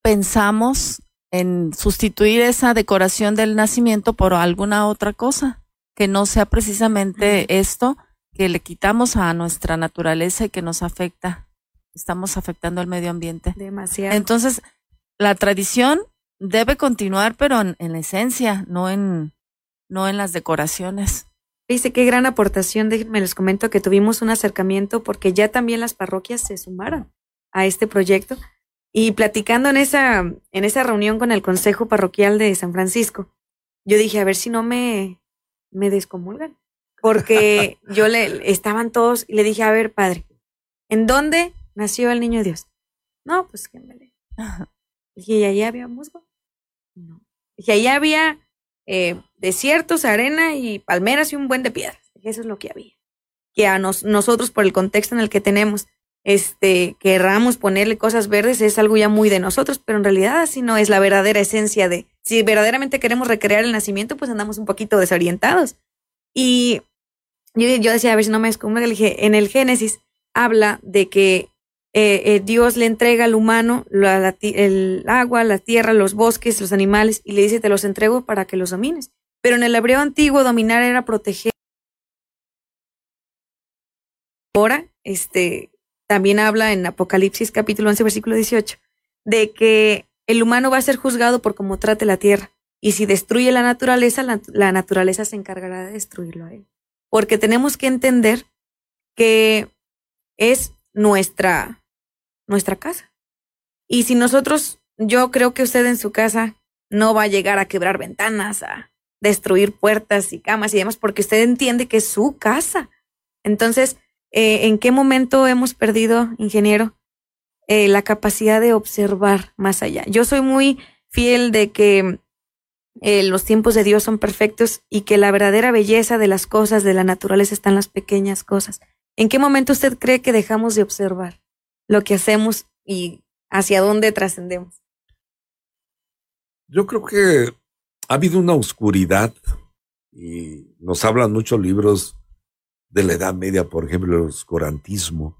pensamos en sustituir esa decoración del nacimiento por alguna otra cosa que no sea precisamente esto que le quitamos a nuestra naturaleza y que nos afecta. Estamos afectando al medio ambiente. Demasiado. Entonces, la tradición debe continuar, pero en, la esencia, no en, no en las decoraciones. Dice qué gran aportación, déjenme les comento que tuvimos un acercamiento porque ya también las parroquias se sumaron a este proyecto y platicando en esa, en esa reunión con el Consejo Parroquial de San Francisco, yo dije, a ver si no me, me descomulgan, porque yo le, estaban todos y le dije, a ver, padre, ¿en dónde nació el niño Dios? No, pues que me le... Dije, ¿y allá había musgo? No. Dije, allá había eh, desiertos, arena y palmeras y un buen de piedras. eso es lo que había. Que a nosotros, por el contexto en el que tenemos, este, querramos ponerle cosas verdes, es algo ya muy de nosotros, pero en realidad así no es la verdadera esencia de, si verdaderamente queremos recrear el nacimiento, pues andamos un poquito desorientados. Y yo, yo decía, a ver si no me descubro, le dije, en el Génesis habla de que eh, eh, Dios le entrega al humano el agua, la tierra, los bosques, los animales, y le dice, te los entrego para que los domines. Pero en el hebreo antiguo dominar era proteger. Ahora, este, también habla en Apocalipsis capítulo 11, versículo 18, de que el humano va a ser juzgado por cómo trate la tierra. Y si destruye la naturaleza, la, la naturaleza se encargará de destruirlo a él. Porque tenemos que entender que es nuestra nuestra casa. Y si nosotros, yo creo que usted en su casa no va a llegar a quebrar ventanas, a destruir puertas y camas y demás, porque usted entiende que es su casa. Entonces, eh, ¿en qué momento hemos perdido, ingeniero, eh, la capacidad de observar más allá? Yo soy muy fiel de que eh, los tiempos de Dios son perfectos y que la verdadera belleza de las cosas, de la naturaleza, está en las pequeñas cosas. ¿En qué momento usted cree que dejamos de observar? Lo que hacemos y hacia dónde trascendemos. Yo creo que ha habido una oscuridad y nos hablan muchos libros de la Edad Media, por ejemplo, el oscurantismo.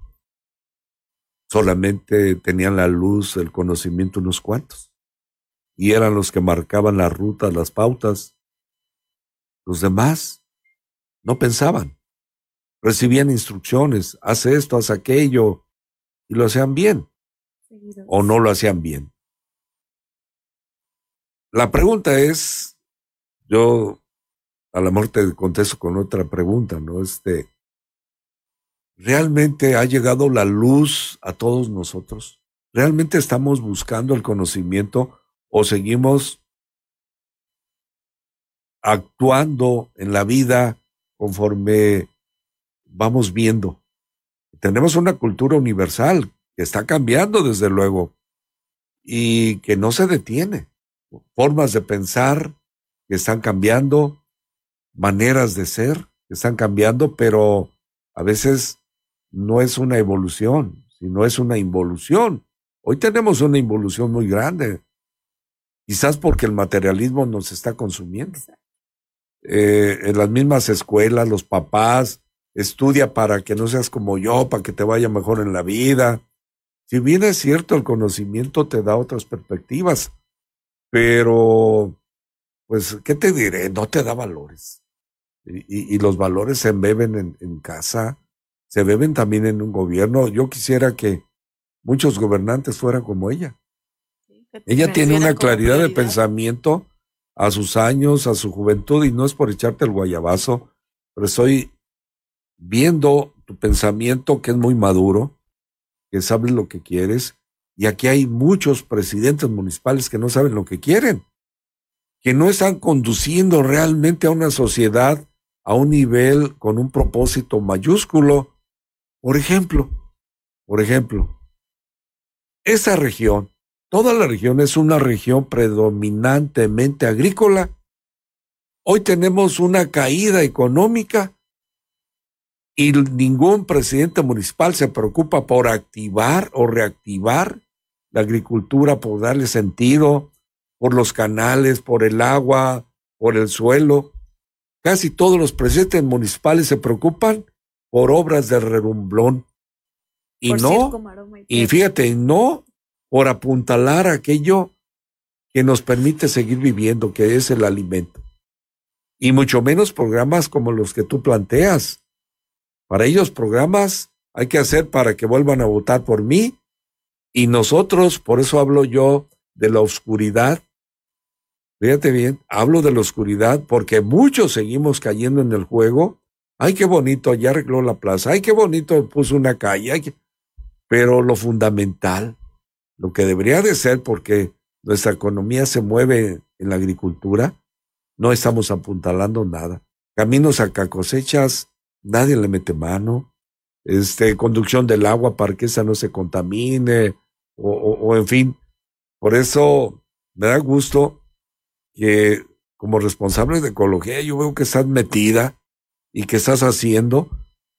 Solamente tenían la luz, el conocimiento unos cuantos. Y eran los que marcaban las rutas, las pautas. Los demás no pensaban. Recibían instrucciones, haz esto, haz aquello, y lo hacían bien o no lo hacían bien. La pregunta es, yo a lo mejor te contesto con otra pregunta, ¿no? Este, ¿realmente ha llegado la luz a todos nosotros? ¿Realmente estamos buscando el conocimiento o seguimos actuando en la vida conforme vamos viendo? Tenemos una cultura universal que está cambiando desde luego y que no se detiene. Formas de pensar que están cambiando, maneras de ser que están cambiando, pero a veces no es una evolución, sino es una involución. Hoy tenemos una involución muy grande, quizás porque el materialismo nos está consumiendo. Eh, en las mismas escuelas, los papás, estudia para que no seas como yo, para que te vaya mejor en la vida. Si bien es cierto, el conocimiento te da otras perspectivas, pero, pues, ¿qué te diré? No te da valores. Y, los valores se beben en casa, se beben también en un gobierno. Yo quisiera que muchos gobernantes fueran como ella. ella tiene una claridad de pensamiento a sus años, a su juventud, y no es por echarte el guayabazo, pero estoy viendo tu pensamiento que es muy maduro, que sabes lo que quieres, y aquí hay muchos presidentes municipales que no saben lo que quieren, que no están conduciendo realmente a una sociedad a un nivel con un propósito mayúsculo. Por ejemplo, por ejemplo, esa región, toda la región es una región predominantemente agrícola. Hoy tenemos una caída económica y ningún presidente municipal se preocupa por activar o reactivar la agricultura, por darle sentido, por los canales, por el agua, por el suelo. Casi todos los presidentes municipales se preocupan por obras de redumblón. Y no, y, fíjate, no por apuntalar aquello que nos permite seguir viviendo, que es el alimento. Y mucho menos programas como los que tú planteas. Para ellos programas hay que hacer para que vuelvan a votar por mí. Y nosotros, por eso hablo yo de la oscuridad, Fíjate bien, hablo de la oscuridad porque muchos seguimos cayendo en el juego. Ay, qué bonito, ya arregló la plaza. Ay, qué bonito, puso una calle. Pero lo fundamental, lo que debería de ser, porque nuestra economía se mueve en la agricultura, no estamos apuntalando nada. Caminos acá cosechas, nadie le mete mano. Este, conducción del agua para que esa no se contamine, o, o en fin. Por eso me da gusto que como responsable de ecología yo veo que estás metida y que estás haciendo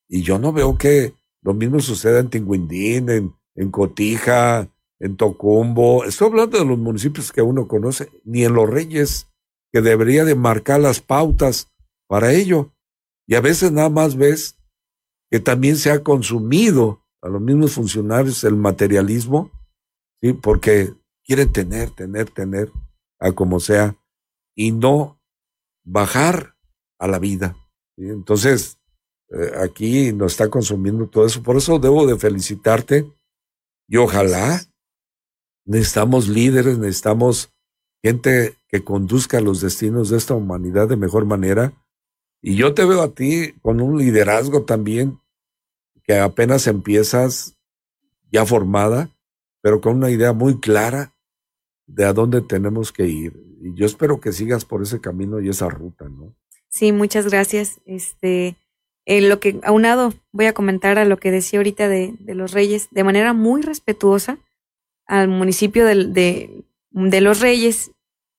y yo no veo que lo mismo suceda en Tinguindín, en, en Cotija, en Tocumbo. Estoy hablando de los municipios que uno conoce, ni en Los Reyes, que debería de marcar las pautas para ello. Y a veces nada más ves que también se ha consumido a los mismos funcionarios el materialismo, ¿sí? porque quieren tener, tener, tener, a como sea y no bajar a la vida. Entonces, eh, aquí nos está consumiendo todo eso. Por eso debo de felicitarte y ojalá necesitamos líderes, necesitamos gente que conduzca los destinos de esta humanidad de mejor manera. Y yo te veo a ti con un liderazgo también que apenas empiezas ya formada, pero con una idea muy clara de a dónde tenemos que ir y yo espero que sigas por ese camino y esa ruta, ¿no? Sí, muchas gracias. Este, eh, lo que aunado voy a comentar a lo que decía ahorita de, de los Reyes, de manera muy respetuosa al municipio de, de, de los Reyes,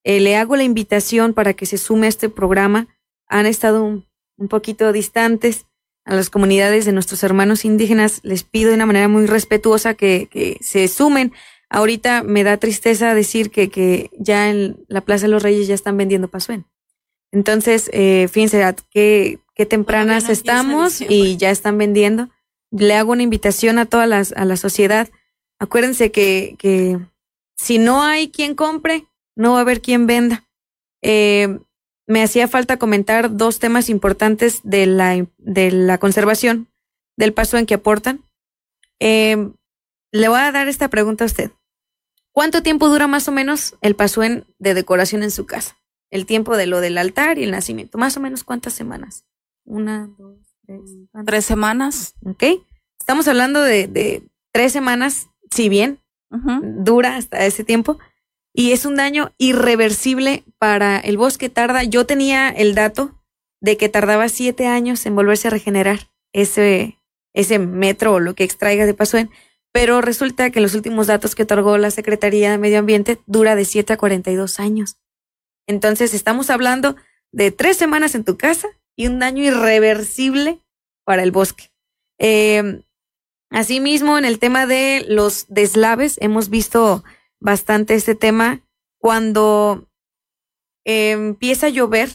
eh, le hago la invitación para que se sume a este programa. Han estado un, un poquito distantes a las comunidades de nuestros hermanos indígenas. Les pido de una manera muy respetuosa que, que se sumen Ahorita me da tristeza decir que, que ya en la Plaza de los Reyes ya están vendiendo pasuén. Entonces, eh, fíjense qué, qué tempranas estamos y ya están vendiendo. Le hago una invitación a toda las, a la sociedad. Acuérdense que, que si no hay quien compre, no va a haber quien venda. Eh, me hacía falta comentar dos temas importantes de la, de la conservación del paso en que aportan. Eh, le voy a dar esta pregunta a usted. ¿Cuánto tiempo dura más o menos el pasuén de decoración en su casa? El tiempo de lo del altar y el nacimiento. Más o menos cuántas semanas? Una, dos, tres. Tres semanas. Ok. estamos hablando de, de tres semanas, si bien dura hasta ese tiempo, y es un daño irreversible para el bosque. Tarda, yo tenía el dato de que tardaba siete años en volverse a regenerar ese, ese metro o lo que extraiga de Pasuen, pero resulta que los últimos datos que otorgó la Secretaría de Medio Ambiente dura de 7 a 42 años. Entonces estamos hablando de tres semanas en tu casa y un daño irreversible para el bosque. Eh, asimismo, en el tema de los deslaves, hemos visto bastante este tema. Cuando eh, empieza a llover,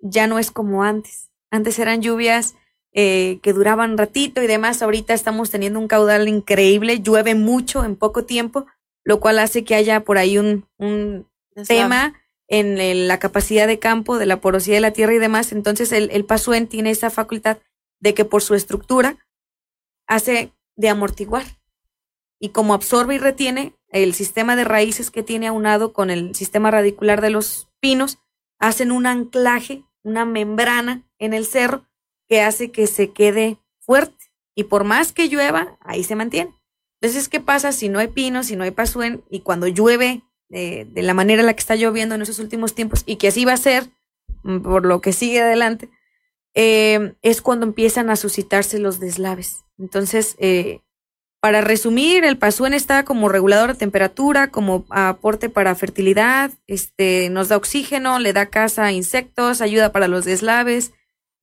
ya no es como antes. Antes eran lluvias eh, que duraban ratito y demás. Ahorita estamos teniendo un caudal increíble, llueve mucho en poco tiempo, lo cual hace que haya por ahí un, un tema en la capacidad de campo, de la porosidad de la tierra y demás. Entonces el, el pasuen tiene esa facultad de que por su estructura hace de amortiguar. Y como absorbe y retiene, el sistema de raíces que tiene aunado con el sistema radicular de los pinos, hacen un anclaje, una membrana en el cerro que hace que se quede fuerte. Y por más que llueva, ahí se mantiene. Entonces, ¿qué pasa si no hay pinos, si no hay pasuen y cuando llueve eh, de la manera en la que está lloviendo en esos últimos tiempos y que así va a ser mm, por lo que sigue adelante, eh, es cuando empiezan a suscitarse los deslaves. Entonces, eh, para resumir, el pasuen está como regulador de temperatura, como aporte para fertilidad, este, nos da oxígeno, le da casa a insectos, ayuda para los deslaves.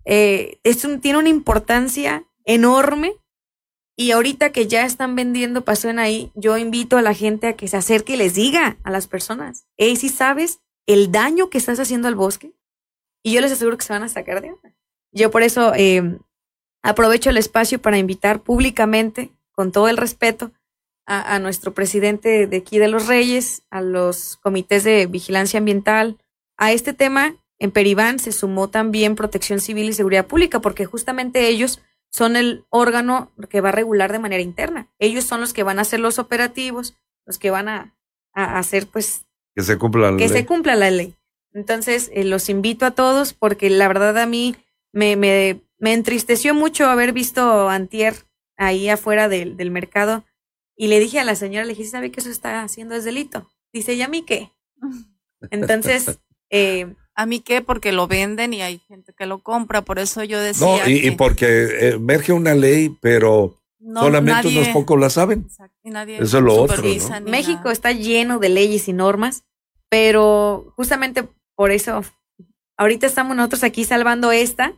Eh, tiene una importancia enorme y ahorita que ya están vendiendo pasuen ahí, yo invito a la gente a que se acerque y les diga a las personas, hey, si sabes el daño que estás haciendo al bosque, y yo les aseguro que se van a sacar de onda. Yo por eso eh, aprovecho el espacio para invitar públicamente con todo el respeto a, nuestro presidente de aquí de los Reyes, a los comités de vigilancia ambiental. A este tema, en Peribán se sumó también Protección Civil y Seguridad Pública, porque justamente ellos son el órgano que va a regular de manera interna. Ellos son los que van a hacer los operativos, los que van a, hacer, pues, que se cumpla la que se cumpla la ley. Entonces, eh, los invito a todos porque la verdad a mí me, me, me entristeció mucho haber visto antier ahí afuera del, del mercado y le dije a la señora, le dije, ¿sabe que eso está haciendo es delito? Dice, ¿y a mí qué? Entonces, eh, ¿A mí qué? Porque lo venden y hay gente que lo compra, por eso yo decía. No, y, porque emerge una ley, pero solamente unos pocos la saben. eso es lo otro. México está lleno de leyes y normas, pero justamente por eso, ahorita estamos nosotros aquí salvando esta,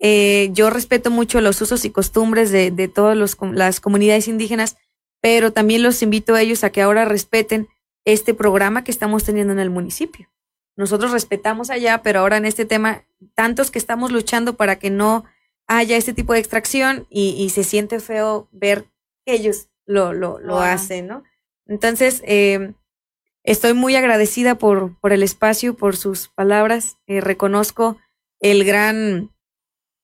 eh, yo respeto mucho los usos y costumbres de, de todas las comunidades indígenas, pero también los invito a ellos a que ahora respeten este programa que estamos teniendo en el municipio. Nosotros respetamos allá, pero ahora en este tema, tantos que estamos luchando para que no haya este tipo de extracción y, se siente feo ver que ellos lo, lo, lo hacen, ¿no? Entonces, eh, estoy muy agradecida por, por el espacio, por sus palabras. Eh, reconozco el gran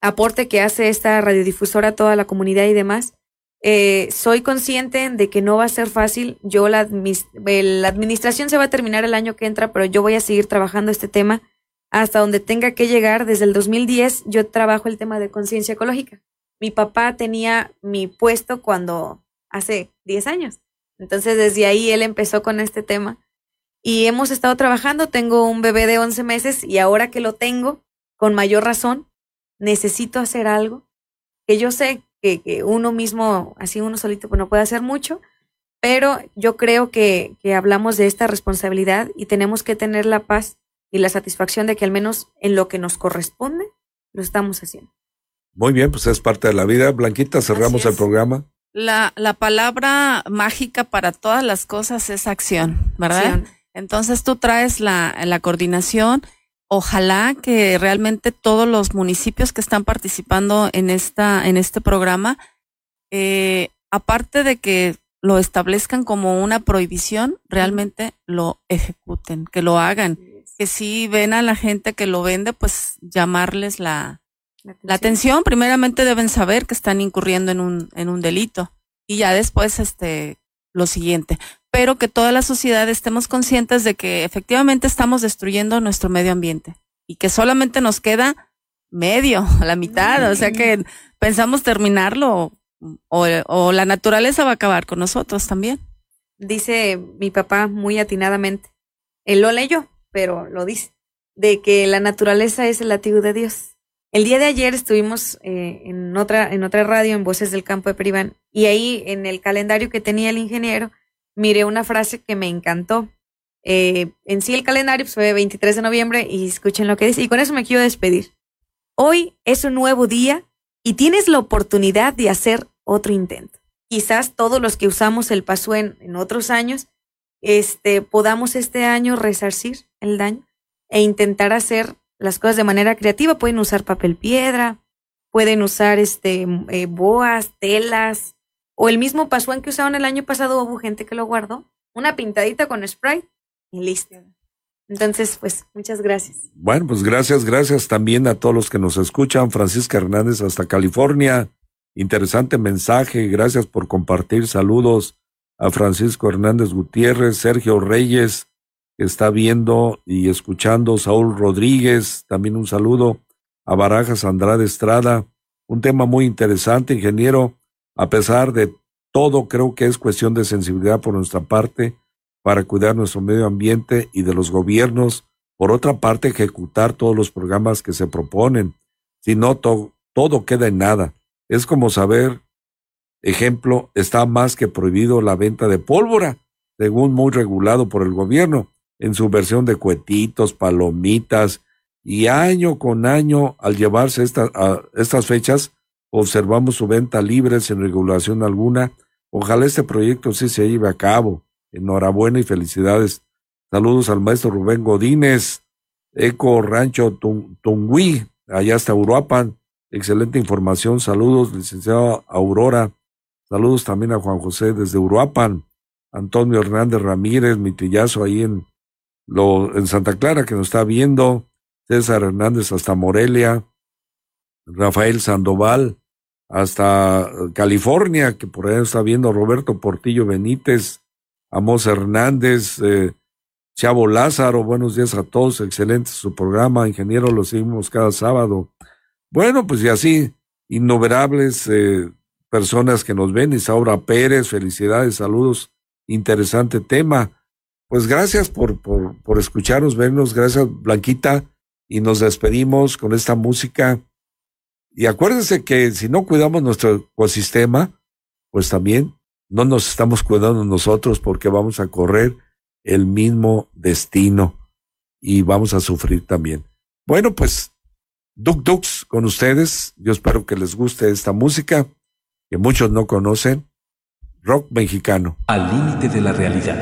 aporte que hace esta radiodifusora a toda la comunidad y demás. Eh, soy consciente de que no va a ser fácil. Yo, la, la administración se va a terminar el año que entra, pero yo voy a seguir trabajando este tema hasta donde tenga que llegar. Desde el 2010 yo trabajo el tema de conciencia ecológica. Mi papá tenía mi puesto cuando hace 10 años. Entonces desde ahí él empezó con este tema y hemos estado trabajando. Tengo un bebé de 11 meses y ahora que lo tengo, con mayor razón, necesito hacer algo, que yo sé que, que uno mismo, así uno solito, pues no puede hacer mucho, pero yo creo que, que hablamos de esta responsabilidad y tenemos que tener la paz y la satisfacción de que al menos en lo que nos corresponde, lo estamos haciendo. Muy bien, pues es parte de la vida. Blanquita, cerramos el programa. La, la palabra mágica para todas las cosas es acción, ¿verdad? Entonces tú traes la, la coordinación ojalá que realmente todos los municipios que están participando en esta en este programa eh, aparte de que lo establezcan como una prohibición realmente lo ejecuten que lo hagan. Que si ven a la gente que lo vende pues llamarles la, la atención. primeramente deben saber que están incurriendo en un en un delito. Y ya después este lo siguiente pero que toda la sociedad estemos conscientes de que efectivamente estamos destruyendo nuestro medio ambiente y que solamente nos queda medio, la mitad, o sea que pensamos terminarlo o, la naturaleza va a acabar con nosotros también. Dice mi papá muy atinadamente, él lo leyó, pero lo dice, de que la naturaleza es el latido de Dios. El día de ayer estuvimos eh, en, otra, en otra radio, en Voces del Campo de Peribán, y ahí en el calendario que tenía el ingeniero, miré una frase que me encantó. Eh, en sí el calendario pues, fue 23 de noviembre y escuchen lo que dice, y con eso me quiero despedir. Hoy es un nuevo día y tienes la oportunidad de hacer otro intento. Quizás todos los que usamos el paso en, otros años, este, podamos este año resarcir el daño e intentar hacer las cosas de manera creativa. Pueden usar papel piedra, pueden usar este, eh, boas, telas, o el mismo pasuán que usaron el año pasado, hubo gente que lo guardó, una pintadita con spray y listo. Entonces, pues, muchas gracias. Bueno, pues gracias, gracias también a todos los que nos escuchan. Francisca Hernández hasta California. Interesante mensaje. Gracias por compartir. Saludos a Francisco Hernández Gutiérrez, Sergio Reyes, que está viendo y escuchando. Saúl Rodríguez, también un saludo. A Barajas Andrade Estrada. Un tema muy interesante, ingeniero. A pesar de todo, creo que es cuestión de sensibilidad por nuestra parte para cuidar nuestro medio ambiente y de los gobiernos, por otra parte, ejecutar todos los programas que se proponen. Si no, todo queda en nada. Es como saber, ejemplo, está más que prohibido la venta de pólvora, según muy regulado por el gobierno, en su versión de cuetitos, palomitas, y año con año, al llevarse estas fechas, observamos su venta libre sin regulación alguna. Ojalá este proyecto sí se lleve a cabo. Enhorabuena y felicidades. Saludos al maestro Rubén Godínez, Eco Rancho Tungui, allá hasta Uruapan. Excelente información. Saludos, licenciado Aurora. Saludos también a Juan José desde Uruapan. Antonio Hernández Ramírez, mi trillazo ahí en, lo, en Santa Clara que nos está viendo. César Hernández hasta Morelia. Rafael Sandoval hasta California, que por ahí está viendo Roberto Portillo Benítez. Amos Hernández, eh, Chavo Lázaro, buenos días a todos, excelente su programa, ingeniero, lo seguimos cada sábado. Bueno, pues y así, innumerables eh, personas que nos ven, Isaura Pérez, felicidades, saludos, interesante tema. Pues gracias por, por, por escucharnos, vernos, gracias Blanquita, y nos despedimos con esta música. Y acuérdense que si no cuidamos nuestro ecosistema, pues también no nos estamos cuidando nosotros porque vamos a correr el mismo destino y vamos a sufrir también. Bueno, pues Duk Dux con ustedes. Yo espero que les guste esta música que muchos no conocen. Rock mexicano. Al límite de la realidad.